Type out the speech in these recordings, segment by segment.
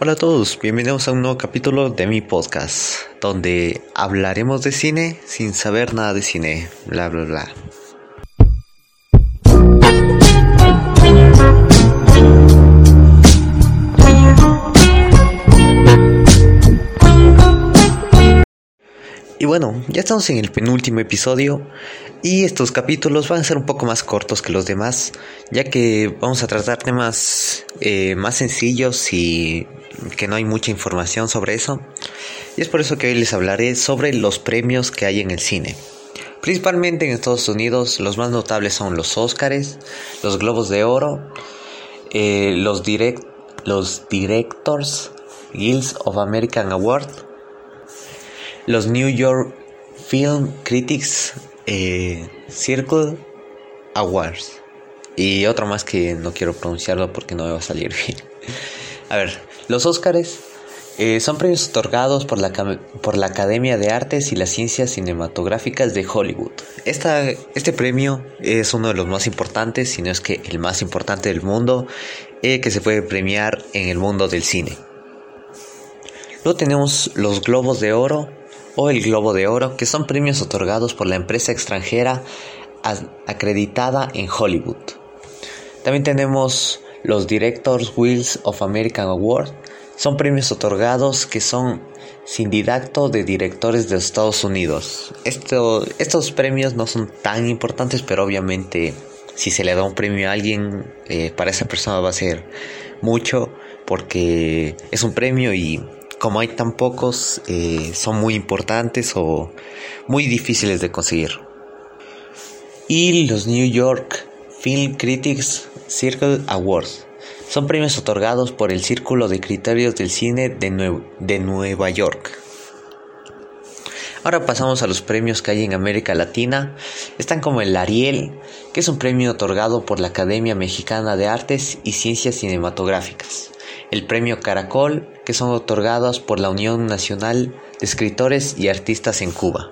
Hola a todos, bienvenidos a un nuevo capítulo de mi podcast, donde hablaremos de cine sin saber nada de cine, bla bla bla. Y bueno, ya estamos en el penúltimo episodio y estos capítulos van a ser un poco más cortos que los demás, ya que vamos a tratar temas eh, más sencillos y que no hay mucha información sobre eso. Y es por eso que hoy les hablaré sobre los premios que hay en el cine. Principalmente en Estados Unidos los más notables son los Oscars, los Globos de Oro, eh, los, direct, los Directors Guilds of American Award, los New York Film Critics eh, Circle Awards y otro más que no quiero pronunciarlo porque no me va a salir bien. A ver, los Óscares eh, son premios otorgados por la, por la Academia de Artes y las Ciencias Cinematográficas de Hollywood. Esta, este premio es uno de los más importantes, si no es que el más importante del mundo, eh, que se puede premiar en el mundo del cine. Luego tenemos los Globos de Oro, o el Globo de Oro, que son premios otorgados por la empresa extranjera acreditada en Hollywood. También tenemos los Directors Wheels of American Award, son premios otorgados que son sin didacto de directores de Estados Unidos. estos premios no son tan importantes, pero obviamente si se le da un premio a alguien, eh, para esa persona va a ser mucho, porque es un premio y como hay tan pocos, eh, son muy importantes o muy difíciles de conseguir. Y los New York Film Critics Circle Awards son premios otorgados por el Círculo de Criterios del Cine de, de Nueva York. Ahora pasamos a los premios que hay en América Latina. Están como el Ariel, que es un premio otorgado por la Academia Mexicana de Artes y Ciencias Cinematográficas el Premio Caracol, que son otorgados por la Unión Nacional de Escritores y Artistas en Cuba.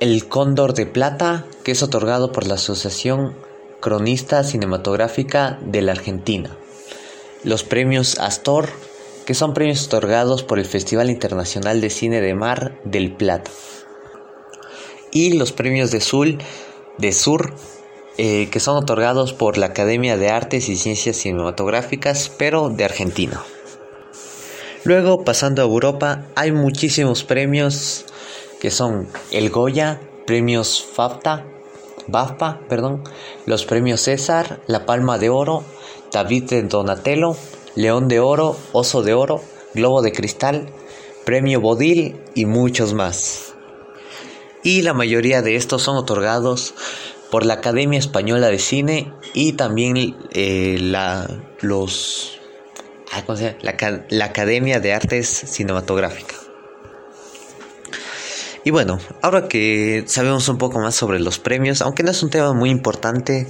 El Cóndor de Plata, que es otorgado por la Asociación Cronista Cinematográfica de la Argentina. Los Premios Astor, que son premios otorgados por el Festival Internacional de Cine de Mar del Plata. Y los Premios de Sul, de Sur, eh, que son otorgados por la Academia de Artes y Ciencias Cinematográficas, pero de Argentina. Luego, pasando a Europa, hay muchísimos premios que son el Goya, premios FAFTA, BAFTA, perdón, los premios César, la Palma de Oro, David de Donatello, León de Oro, Oso de Oro, Globo de Cristal, Premio Bodil y muchos más. Y la mayoría de estos son otorgados por la Academia Española de Cine y también eh, la, los, ah, la, la Academia de Artes Cinematográfica. Y bueno, ahora que sabemos un poco más sobre los premios, aunque no es un tema muy importante,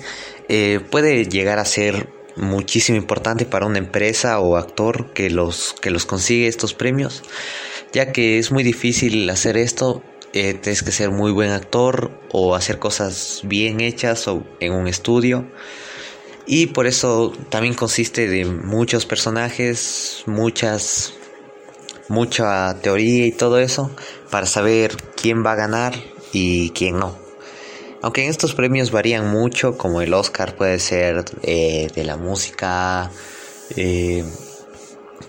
eh, puede llegar a ser muchísimo importante para una empresa o actor que los, que los consigue estos premios, ya que es muy difícil hacer esto eh, tienes que ser muy buen actor o hacer cosas bien hechas o en un estudio. Y por eso también consiste de muchos personajes, muchas, mucha teoría y todo eso para saber quién va a ganar y quién no. Aunque en estos premios varían mucho, como el Oscar puede ser eh, de la música, eh,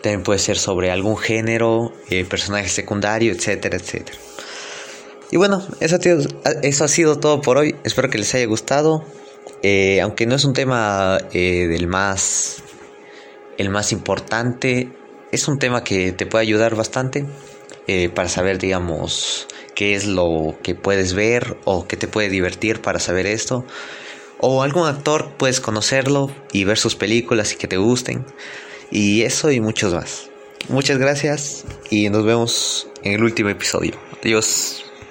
también puede ser sobre algún género, personaje secundario, etcétera, etcétera. Y bueno, eso, eso ha sido todo por hoy. Espero que les haya gustado. Eh, aunque no es un tema eh, del más el más importante, es un tema que te puede ayudar bastante eh, para saber, digamos, qué es lo que puedes ver o qué te puede divertir para saber esto. O algún actor puedes conocerlo y ver sus películas y que te gusten. Y eso y muchos más. Muchas gracias y nos vemos en el último episodio. Adiós.